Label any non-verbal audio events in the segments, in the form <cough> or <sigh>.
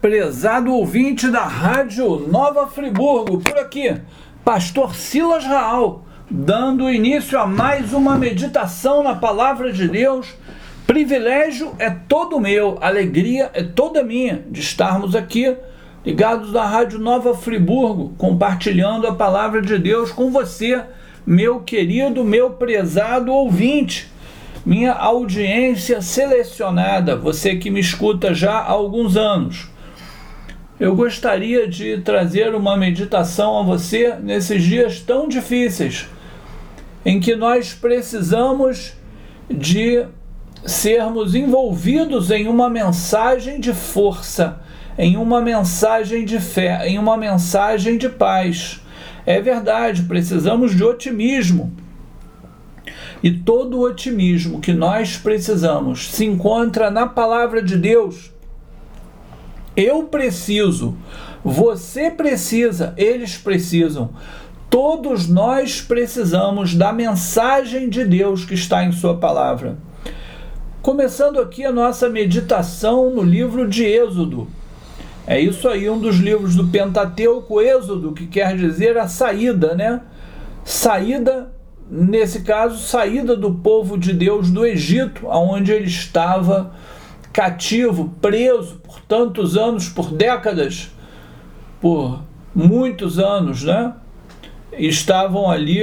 Prezado ouvinte da Rádio Nova Friburgo, por aqui, Pastor Silas Raal, dando início a mais uma meditação na Palavra de Deus. Privilégio é todo meu, alegria é toda minha de estarmos aqui ligados à Rádio Nova Friburgo, compartilhando a Palavra de Deus com você, meu querido, meu prezado ouvinte minha audiência selecionada, você que me escuta já há alguns anos eu gostaria de trazer uma meditação a você nesses dias tão difíceis, em que nós precisamos de sermos envolvidos em uma mensagem de força, em uma mensagem de fé, em uma mensagem de paz. É verdade, precisamos de otimismo. E todo o otimismo que nós precisamos se encontra na palavra de Deus eu preciso, você precisa, eles precisam. Todos nós precisamos da mensagem de Deus que está em Sua palavra. Começando aqui a nossa meditação no livro de Êxodo. É isso aí, um dos livros do Pentateuco, Êxodo, que quer dizer a saída, né? Saída, nesse caso, saída do povo de Deus do Egito, aonde ele estava cativo, preso por tantos anos, por décadas, por muitos anos, né? Estavam ali,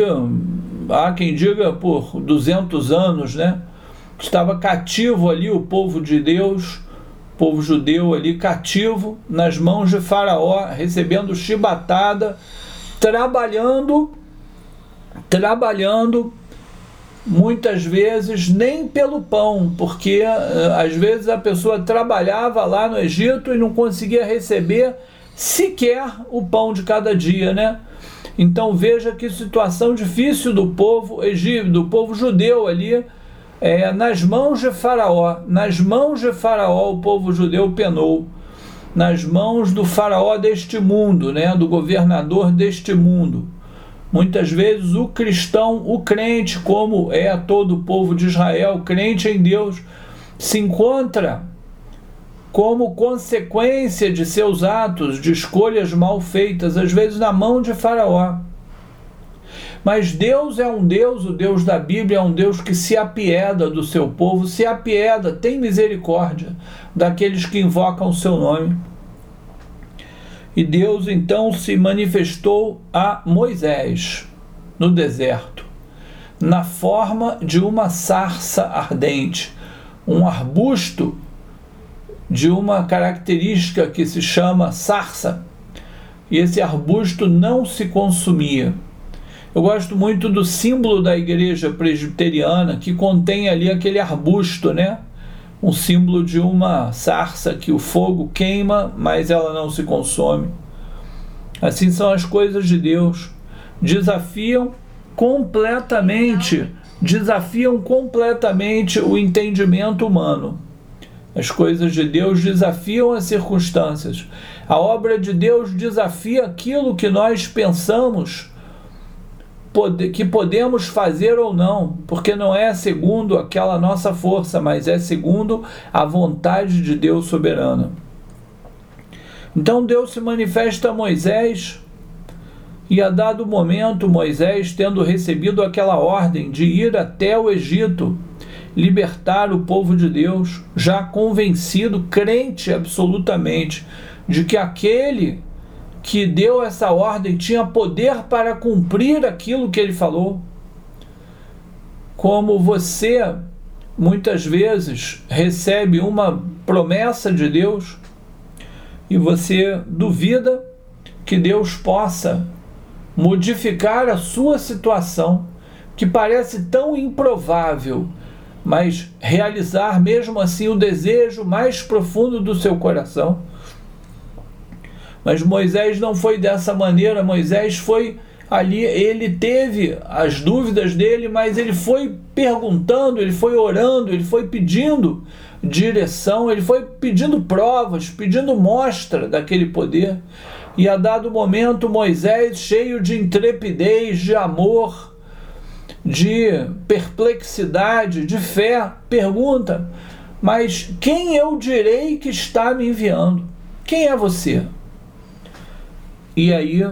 há quem diga por 200 anos, né? Estava cativo ali o povo de Deus, o povo judeu ali cativo nas mãos de Faraó, recebendo chibatada, trabalhando, trabalhando muitas vezes nem pelo pão, porque eh, às vezes a pessoa trabalhava lá no Egito e não conseguia receber sequer o pão de cada dia, né? Então veja que situação difícil do povo egípcio, do povo judeu ali, é, nas mãos de Faraó, nas mãos de Faraó o povo judeu penou, nas mãos do Faraó deste mundo, né, do governador deste mundo. Muitas vezes o cristão, o crente, como é todo o povo de Israel, crente em Deus, se encontra como consequência de seus atos, de escolhas mal feitas, às vezes na mão de Faraó. Mas Deus é um Deus, o Deus da Bíblia é um Deus que se apieda do seu povo, se apieda, tem misericórdia daqueles que invocam o seu nome. E Deus então se manifestou a Moisés no deserto, na forma de uma sarça ardente, um arbusto de uma característica que se chama sarça. E esse arbusto não se consumia. Eu gosto muito do símbolo da igreja presbiteriana que contém ali aquele arbusto, né? Um símbolo de uma sarça que o fogo queima, mas ela não se consome. Assim são as coisas de Deus. Desafiam completamente, desafiam completamente o entendimento humano. As coisas de Deus desafiam as circunstâncias. A obra de Deus desafia aquilo que nós pensamos que podemos fazer ou não, porque não é segundo aquela nossa força, mas é segundo a vontade de Deus soberana. Então Deus se manifesta a Moisés e a dado momento Moisés, tendo recebido aquela ordem de ir até o Egito, libertar o povo de Deus, já convencido, crente absolutamente de que aquele que deu essa ordem tinha poder para cumprir aquilo que ele falou. Como você muitas vezes recebe uma promessa de Deus e você duvida que Deus possa modificar a sua situação, que parece tão improvável, mas realizar mesmo assim o desejo mais profundo do seu coração. Mas Moisés não foi dessa maneira. Moisés foi ali, ele teve as dúvidas dele, mas ele foi perguntando, ele foi orando, ele foi pedindo direção, ele foi pedindo provas, pedindo mostra daquele poder. E a dado momento, Moisés, cheio de intrepidez, de amor, de perplexidade, de fé, pergunta: Mas quem eu direi que está me enviando? Quem é você? E aí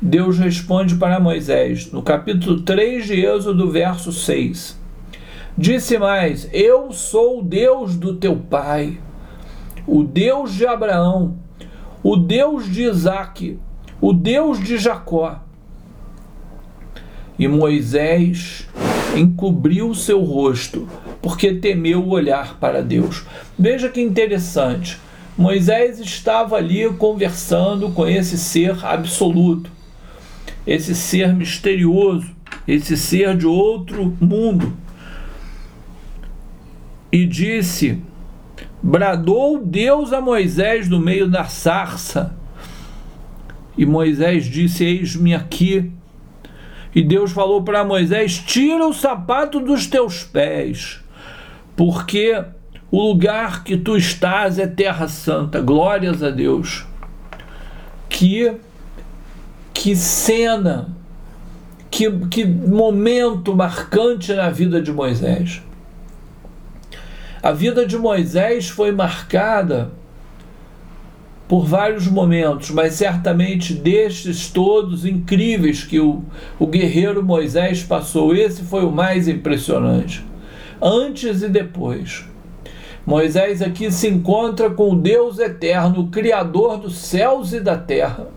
Deus responde para Moisés, no capítulo 3 de Êxodo, verso 6. Disse mais: Eu sou o Deus do teu pai, o Deus de Abraão, o Deus de Isaque, o Deus de Jacó. E Moisés encobriu seu rosto, porque temeu olhar para Deus. Veja que interessante. Moisés estava ali conversando com esse ser absoluto esse ser misterioso, esse ser de outro mundo. E disse: Bradou Deus a Moisés no meio da sarça. E Moisés disse: Eis-me aqui. E Deus falou para Moisés: Tira o sapato dos teus pés, porque o lugar que tu estás é terra santa. Glórias a Deus. Que que cena, que, que momento marcante na vida de Moisés. A vida de Moisés foi marcada por vários momentos, mas certamente destes todos incríveis que o, o guerreiro Moisés passou, esse foi o mais impressionante. Antes e depois. Moisés aqui se encontra com o Deus eterno, o Criador dos céus e da terra.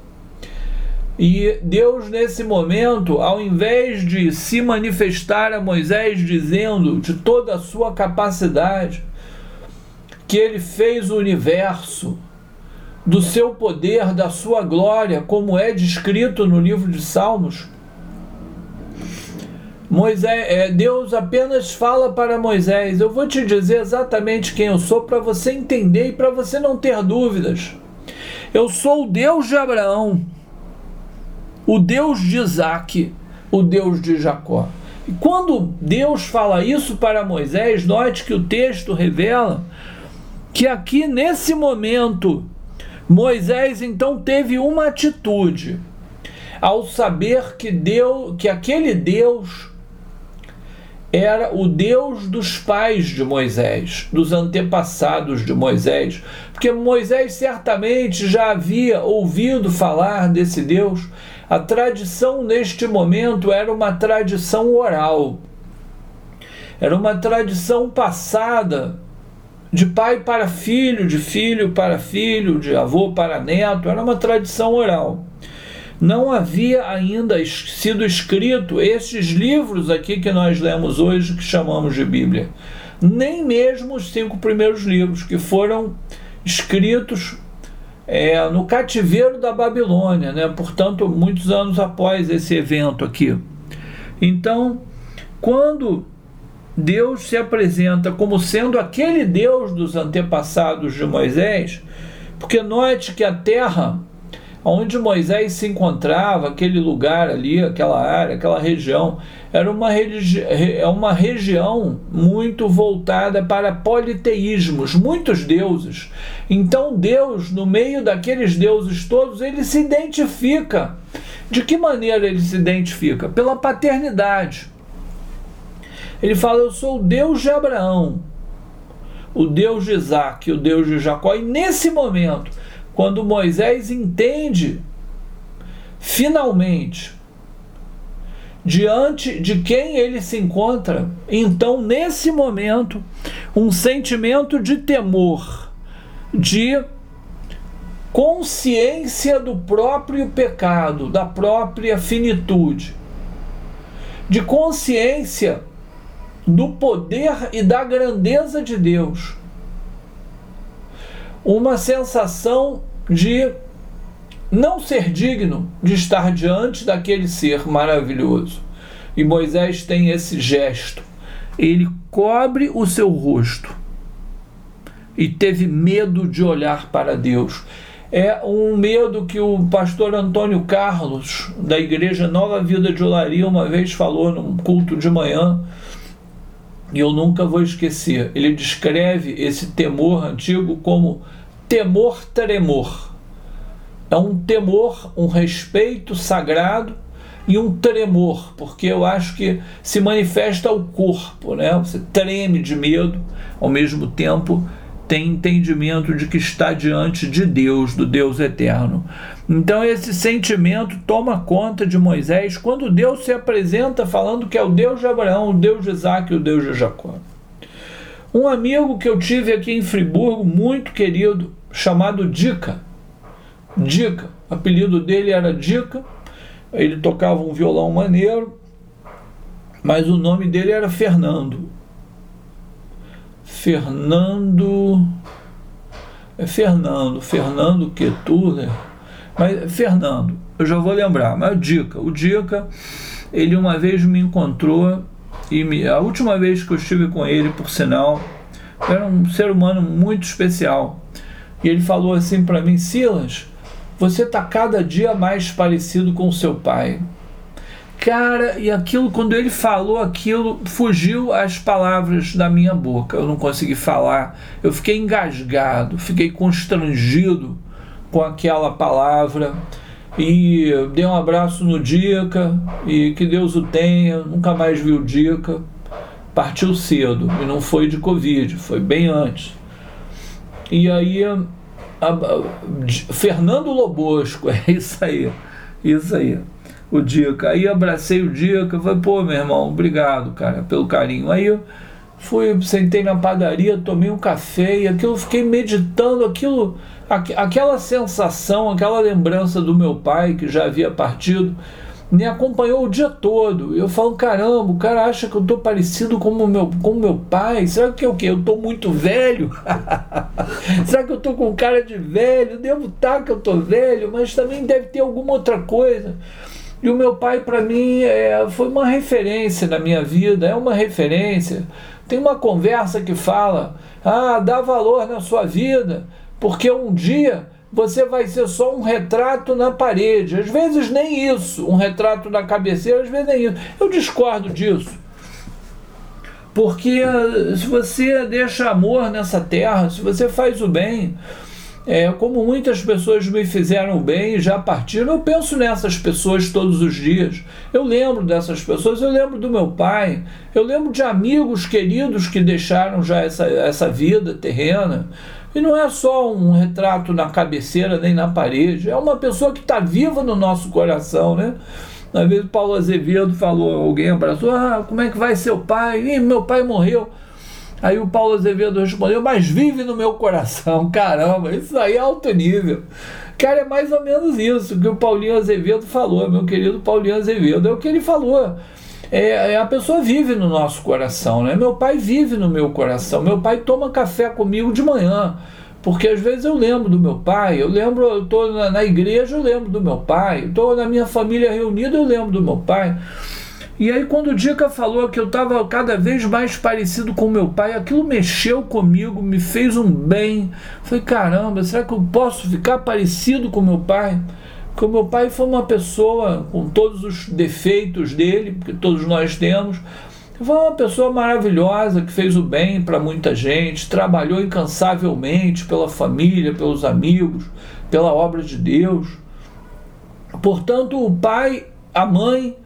E Deus, nesse momento, ao invés de se manifestar a Moisés dizendo de toda a sua capacidade, que ele fez o universo, do seu poder, da sua glória, como é descrito no livro de Salmos, Moisés, é, Deus apenas fala para Moisés: Eu vou te dizer exatamente quem eu sou para você entender e para você não ter dúvidas. Eu sou o Deus de Abraão, o Deus de Isaac, o Deus de Jacó. E quando Deus fala isso para Moisés, note que o texto revela que aqui nesse momento Moisés então teve uma atitude ao saber que Deus, que aquele Deus era o Deus dos pais de Moisés, dos antepassados de Moisés, porque Moisés certamente já havia ouvido falar desse Deus a tradição neste momento era uma tradição oral, era uma tradição passada de pai para filho, de filho para filho, de avô para neto, era uma tradição oral. Não havia ainda sido escrito esses livros aqui que nós lemos hoje, que chamamos de Bíblia. Nem mesmo os cinco primeiros livros, que foram escritos é, no cativeiro da Babilônia, né? portanto, muitos anos após esse evento aqui. Então, quando Deus se apresenta como sendo aquele Deus dos antepassados de Moisés, porque note que a terra onde Moisés se encontrava, aquele lugar ali, aquela área, aquela região, era uma, religi é uma região muito voltada para politeísmos, muitos deuses. Então Deus, no meio daqueles deuses todos, ele se identifica. De que maneira ele se identifica? Pela paternidade. Ele fala: Eu sou o Deus de Abraão, o Deus de Isaac, o Deus de Jacó. E nesse momento, quando Moisés entende, finalmente, diante de quem ele se encontra, então, nesse momento, um sentimento de temor, de consciência do próprio pecado, da própria finitude, de consciência do poder e da grandeza de Deus uma sensação de não ser digno de estar diante daquele ser maravilhoso. E Moisés tem esse gesto. Ele cobre o seu rosto e teve medo de olhar para Deus. É um medo que o pastor Antônio Carlos, da Igreja Nova Vida de Olaria, uma vez falou num culto de manhã e eu nunca vou esquecer. Ele descreve esse temor antigo como temor-tremor. É um temor, um respeito sagrado e um tremor, porque eu acho que se manifesta o corpo, né? Você treme de medo, ao mesmo tempo tem entendimento de que está diante de Deus, do Deus eterno. Então esse sentimento toma conta de Moisés quando Deus se apresenta falando que é o Deus de Abraão, o Deus de Isaac e o Deus de Jacó. Um amigo que eu tive aqui em Friburgo, muito querido, chamado Dica. Dica, apelido dele era Dica, ele tocava um violão maneiro, mas o nome dele era Fernando. Fernando. É Fernando, Fernando Ketuler. Mas Fernando, eu já vou lembrar, mas Dica, o Dica, ele uma vez me encontrou e me, a última vez que eu estive com ele, por sinal, era um ser humano muito especial. E ele falou assim para mim, Silas, você está cada dia mais parecido com seu pai. Cara, e aquilo, quando ele falou aquilo, fugiu as palavras da minha boca. Eu não consegui falar. Eu fiquei engasgado, fiquei constrangido com aquela palavra. E dei um abraço no Dica e que Deus o tenha. Nunca mais vi o Dica. Partiu cedo e não foi de Covid, foi bem antes. E aí, a, a, Fernando Lobosco, <laughs> é isso aí, isso aí o Dica. Aí abracei o Dica, falei, pô, meu irmão, obrigado, cara, pelo carinho. Aí eu fui, sentei na padaria, tomei um café e aquilo, fiquei meditando aquilo, aqu aquela sensação, aquela lembrança do meu pai que já havia partido, me acompanhou o dia todo. Eu falo, caramba, o cara acha que eu tô parecido com meu, com meu pai. Será que é o quê? Eu tô muito velho? <laughs> Será que eu tô com cara de velho? Devo estar tá que eu tô velho, mas também deve ter alguma outra coisa. E o meu pai, para mim, é, foi uma referência na minha vida, é uma referência. Tem uma conversa que fala: ah, dá valor na sua vida, porque um dia você vai ser só um retrato na parede. Às vezes nem isso, um retrato na cabeceira, às vezes nem isso. Eu discordo disso. Porque se você deixa amor nessa terra, se você faz o bem, é, como muitas pessoas me fizeram bem e já partiram, eu penso nessas pessoas todos os dias. Eu lembro dessas pessoas, eu lembro do meu pai, eu lembro de amigos queridos que deixaram já essa, essa vida terrena. E não é só um retrato na cabeceira nem na parede, é uma pessoa que está viva no nosso coração, né? Uma vez o Paulo Azevedo falou, alguém abraçou, ah, como é que vai seu pai? Ih, meu pai morreu. Aí o Paulo Azevedo respondeu, mas vive no meu coração. <laughs> Caramba, isso aí é alto nível. Cara, é mais ou menos isso que o Paulinho Azevedo falou, meu querido Paulinho Azevedo. É o que ele falou. É, é, a pessoa vive no nosso coração, né? Meu pai vive no meu coração. Meu pai toma café comigo de manhã. Porque às vezes eu lembro do meu pai, eu lembro, eu estou na, na igreja, eu lembro do meu pai, estou na minha família reunida, eu lembro do meu pai. E aí, quando o Dica falou que eu estava cada vez mais parecido com meu pai, aquilo mexeu comigo, me fez um bem. Falei, caramba, será que eu posso ficar parecido com meu pai? Porque o meu pai foi uma pessoa com todos os defeitos dele, porque todos nós temos. Foi uma pessoa maravilhosa que fez o bem para muita gente, trabalhou incansavelmente pela família, pelos amigos, pela obra de Deus. Portanto, o pai, a mãe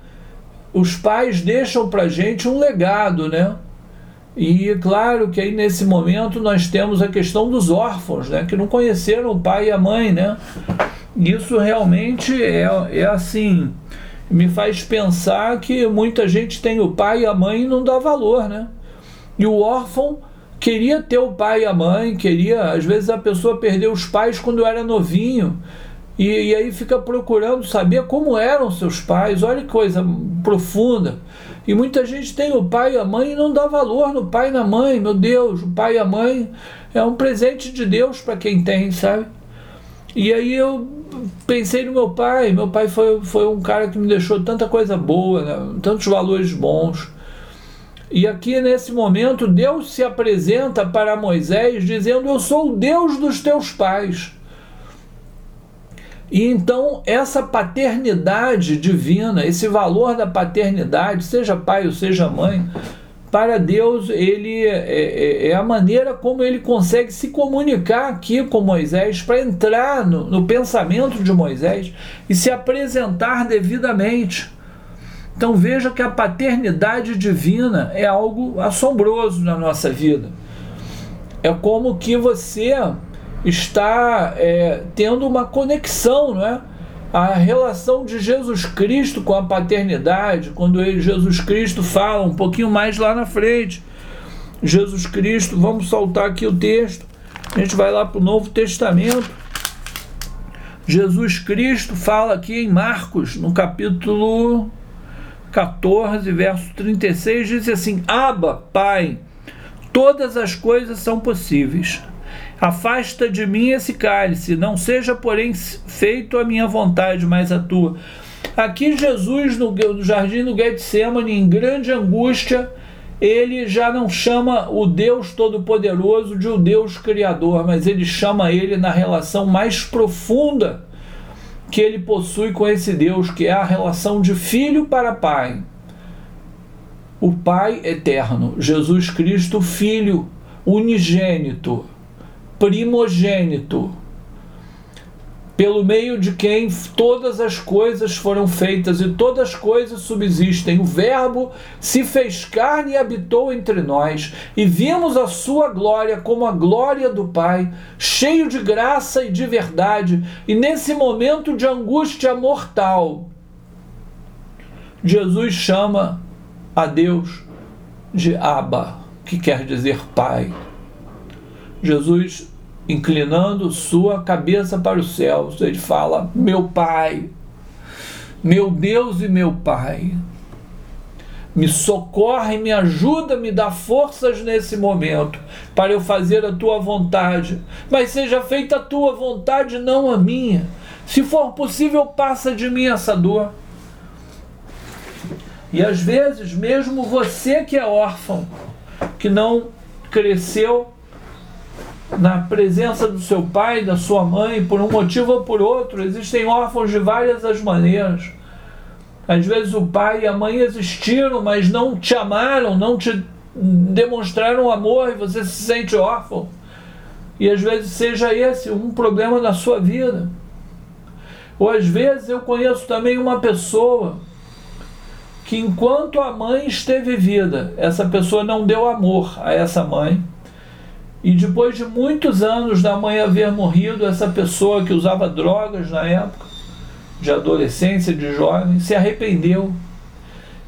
os pais deixam para gente um legado, né? E claro que aí nesse momento nós temos a questão dos órfãos, né? Que não conheceram o pai e a mãe, né? Isso realmente é, é assim, me faz pensar que muita gente tem o pai e a mãe e não dá valor, né? E o órfão queria ter o pai e a mãe, queria, às vezes a pessoa perdeu os pais quando era novinho e, e, aí fica procurando saber como eram seus pais. Olha que coisa profunda. E muita gente tem o pai e a mãe e não dá valor no pai e na mãe. Meu Deus, o pai e a mãe é um presente de Deus para quem tem, sabe? E aí eu pensei no meu pai. Meu pai foi, foi um cara que me deixou tanta coisa boa, né? tantos valores bons. E aqui nesse momento, Deus se apresenta para Moisés dizendo: Eu sou o Deus dos teus pais. E então essa paternidade divina, esse valor da paternidade, seja pai ou seja mãe, para Deus ele é, é, é a maneira como ele consegue se comunicar aqui com Moisés para entrar no, no pensamento de Moisés e se apresentar devidamente. Então veja que a paternidade divina é algo assombroso na nossa vida É como que você está é, tendo uma conexão, não é? A relação de Jesus Cristo com a paternidade, quando ele, Jesus Cristo fala um pouquinho mais lá na frente. Jesus Cristo, vamos soltar aqui o texto. A gente vai lá para o Novo Testamento. Jesus Cristo fala aqui em Marcos, no capítulo 14, verso 36, diz assim: Aba, Pai, todas as coisas são possíveis. Afasta de mim esse cálice, não seja, porém, feito a minha vontade, mas a tua. Aqui, Jesus, no, jardim do Getsemane, em grande angústia, ele já não chama o Deus Todo-Poderoso de o Deus Criador, mas ele chama ele na relação mais profunda que ele possui com esse Deus, que é a relação de filho para pai. O Pai eterno, Jesus Cristo, Filho unigênito, primogênito pelo meio de quem todas as coisas foram feitas e todas as coisas subsistem. O Verbo se fez carne e habitou entre nós, e vimos a sua glória como a glória do Pai, cheio de graça e de verdade. E nesse momento de angústia mortal, Jesus chama a Deus de Abba, que quer dizer Pai. Jesus inclinando sua cabeça para os céus, ele fala: Meu Pai, meu Deus e meu Pai, me socorre, me ajuda, me dá forças nesse momento para eu fazer a tua vontade, mas seja feita a tua vontade, não a minha. Se for possível, passa de mim essa dor. E às vezes, mesmo você que é órfão, que não cresceu na presença do seu pai, da sua mãe, por um motivo ou por outro. Existem órfãos de várias as maneiras. Às vezes o pai e a mãe existiram, mas não te amaram, não te demonstraram amor e você se sente órfão. E às vezes seja esse um problema na sua vida. Ou às vezes eu conheço também uma pessoa que enquanto a mãe esteve vida, essa pessoa não deu amor a essa mãe e depois de muitos anos da mãe haver morrido, essa pessoa que usava drogas na época, de adolescência, de jovem, se arrependeu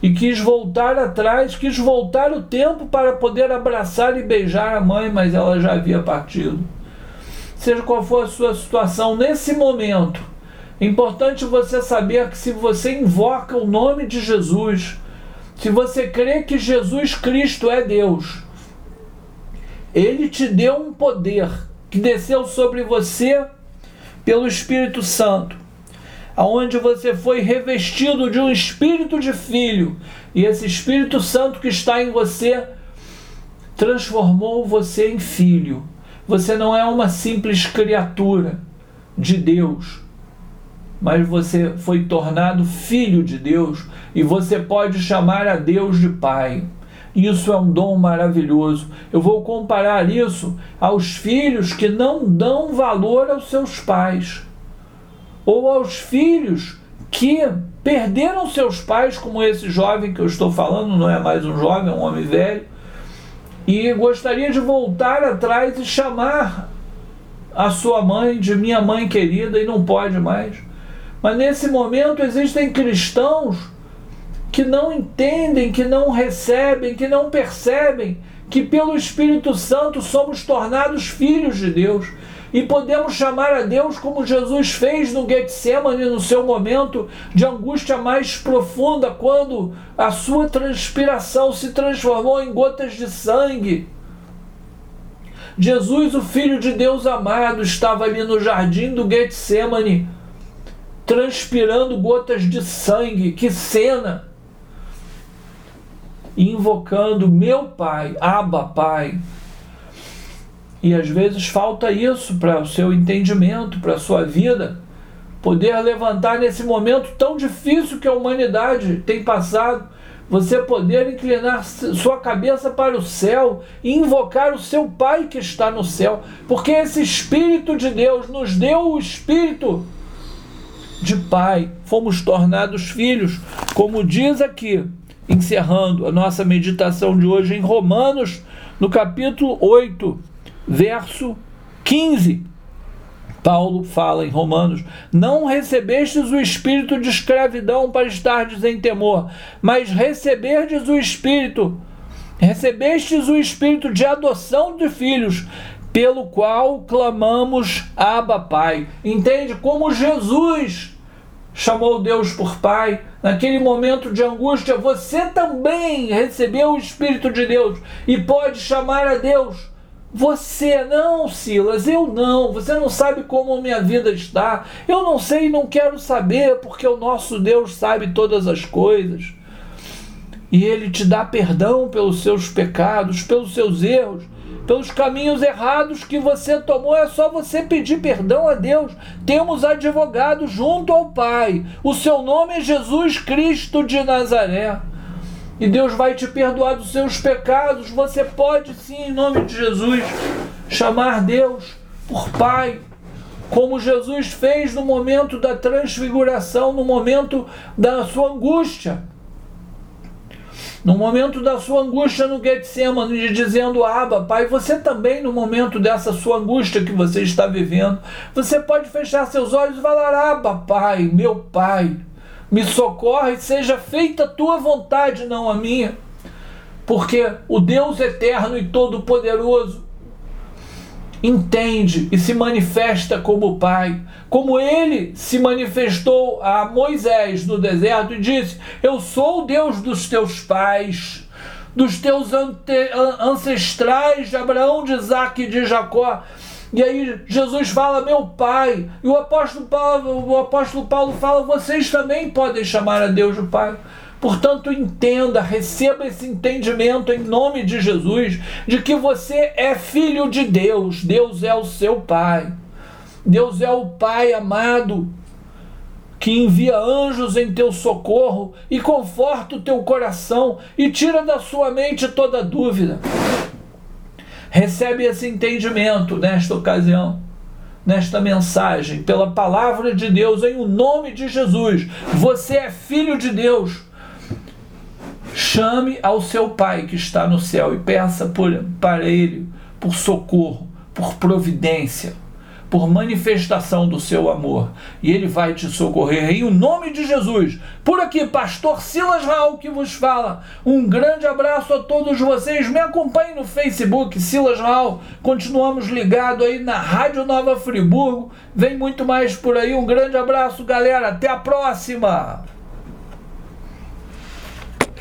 e quis voltar atrás, quis voltar o tempo para poder abraçar e beijar a mãe, mas ela já havia partido. Seja qual for a sua situação nesse momento, é importante você saber que se você invoca o nome de Jesus, se você crê que Jesus Cristo é Deus, ele te deu um poder que desceu sobre você pelo Espírito Santo, aonde você foi revestido de um espírito de filho, e esse Espírito Santo que está em você transformou você em filho. Você não é uma simples criatura de Deus, mas você foi tornado filho de Deus e você pode chamar a Deus de Pai. Isso é um dom maravilhoso. Eu vou comparar isso aos filhos que não dão valor aos seus pais, ou aos filhos que perderam seus pais, como esse jovem que eu estou falando, não é mais um jovem, é um homem velho, e gostaria de voltar atrás e chamar a sua mãe de minha mãe querida e não pode mais. Mas nesse momento existem cristãos que não entendem, que não recebem, que não percebem que pelo Espírito Santo somos tornados filhos de Deus e podemos chamar a Deus como Jesus fez no Getsemane no seu momento de angústia mais profunda, quando a sua transpiração se transformou em gotas de sangue. Jesus, o Filho de Deus amado, estava ali no jardim do Getsemane, transpirando gotas de sangue. Que cena! Invocando meu Pai, Abba Pai. E às vezes falta isso para o seu entendimento, para a sua vida, poder levantar nesse momento tão difícil que a humanidade tem passado, você poder inclinar sua cabeça para o céu e invocar o seu Pai que está no céu, porque esse Espírito de Deus nos deu o Espírito de Pai, fomos tornados filhos, como diz aqui encerrando a nossa meditação de hoje em Romanos, no capítulo 8, verso 15. Paulo fala em Romanos: Não recebestes o espírito de escravidão para estardes em temor, mas receberdes o espírito, recebestes o espírito de adoção de filhos, pelo qual clamamos Abba Pai. Entende como Jesus chamou Deus por Pai, naquele momento de angústia, você também recebeu o Espírito de Deus e pode chamar a Deus. Você não, Silas, eu não. Você não sabe como minha vida está. Eu não sei e não quero saber, porque o nosso Deus sabe todas as coisas. E Ele te dá perdão pelos seus pecados, pelos seus erros pelos caminhos errados que você tomou, é só você pedir perdão a Deus. Temos advogado junto ao Pai. O seu nome é Jesus Cristo de Nazaré. E Deus vai te perdoar dos seus pecados. Você pode sim, em nome de Jesus, chamar Deus por Pai como Jesus fez no momento da transfiguração, no momento da sua angústia. No momento da sua angústia no Getsemane, dizendo, Abba, Pai, você também no momento dessa sua angústia que você está vivendo, você pode fechar seus olhos e falar, Abba, Pai, meu Pai, me socorre, seja feita a tua vontade, não a minha. Porque o Deus eterno e todo-poderoso entende e se manifesta como Pai, como ele se manifestou a Moisés no deserto e disse: Eu sou o Deus dos teus pais, dos teus ancestrais de Abraão, de Isaac e de Jacó. E aí Jesus fala, meu pai. E o apóstolo Paulo, o apóstolo Paulo fala, vocês também podem chamar a Deus de Pai. Portanto, entenda, receba esse entendimento em nome de Jesus, de que você é filho de Deus, Deus é o seu Pai. Deus é o Pai amado que envia anjos em teu socorro e conforta o teu coração e tira da sua mente toda dúvida. Recebe esse entendimento nesta ocasião, nesta mensagem, pela palavra de Deus, em o nome de Jesus. Você é filho de Deus. Chame ao seu Pai que está no céu e peça por, para Ele por socorro, por providência, por manifestação do seu amor. E Ele vai te socorrer em o nome de Jesus. Por aqui, Pastor Silas Raul que vos fala. Um grande abraço a todos vocês. Me acompanhe no Facebook, Silas Raul. Continuamos ligados aí na Rádio Nova Friburgo. Vem muito mais por aí. Um grande abraço, galera. Até a próxima!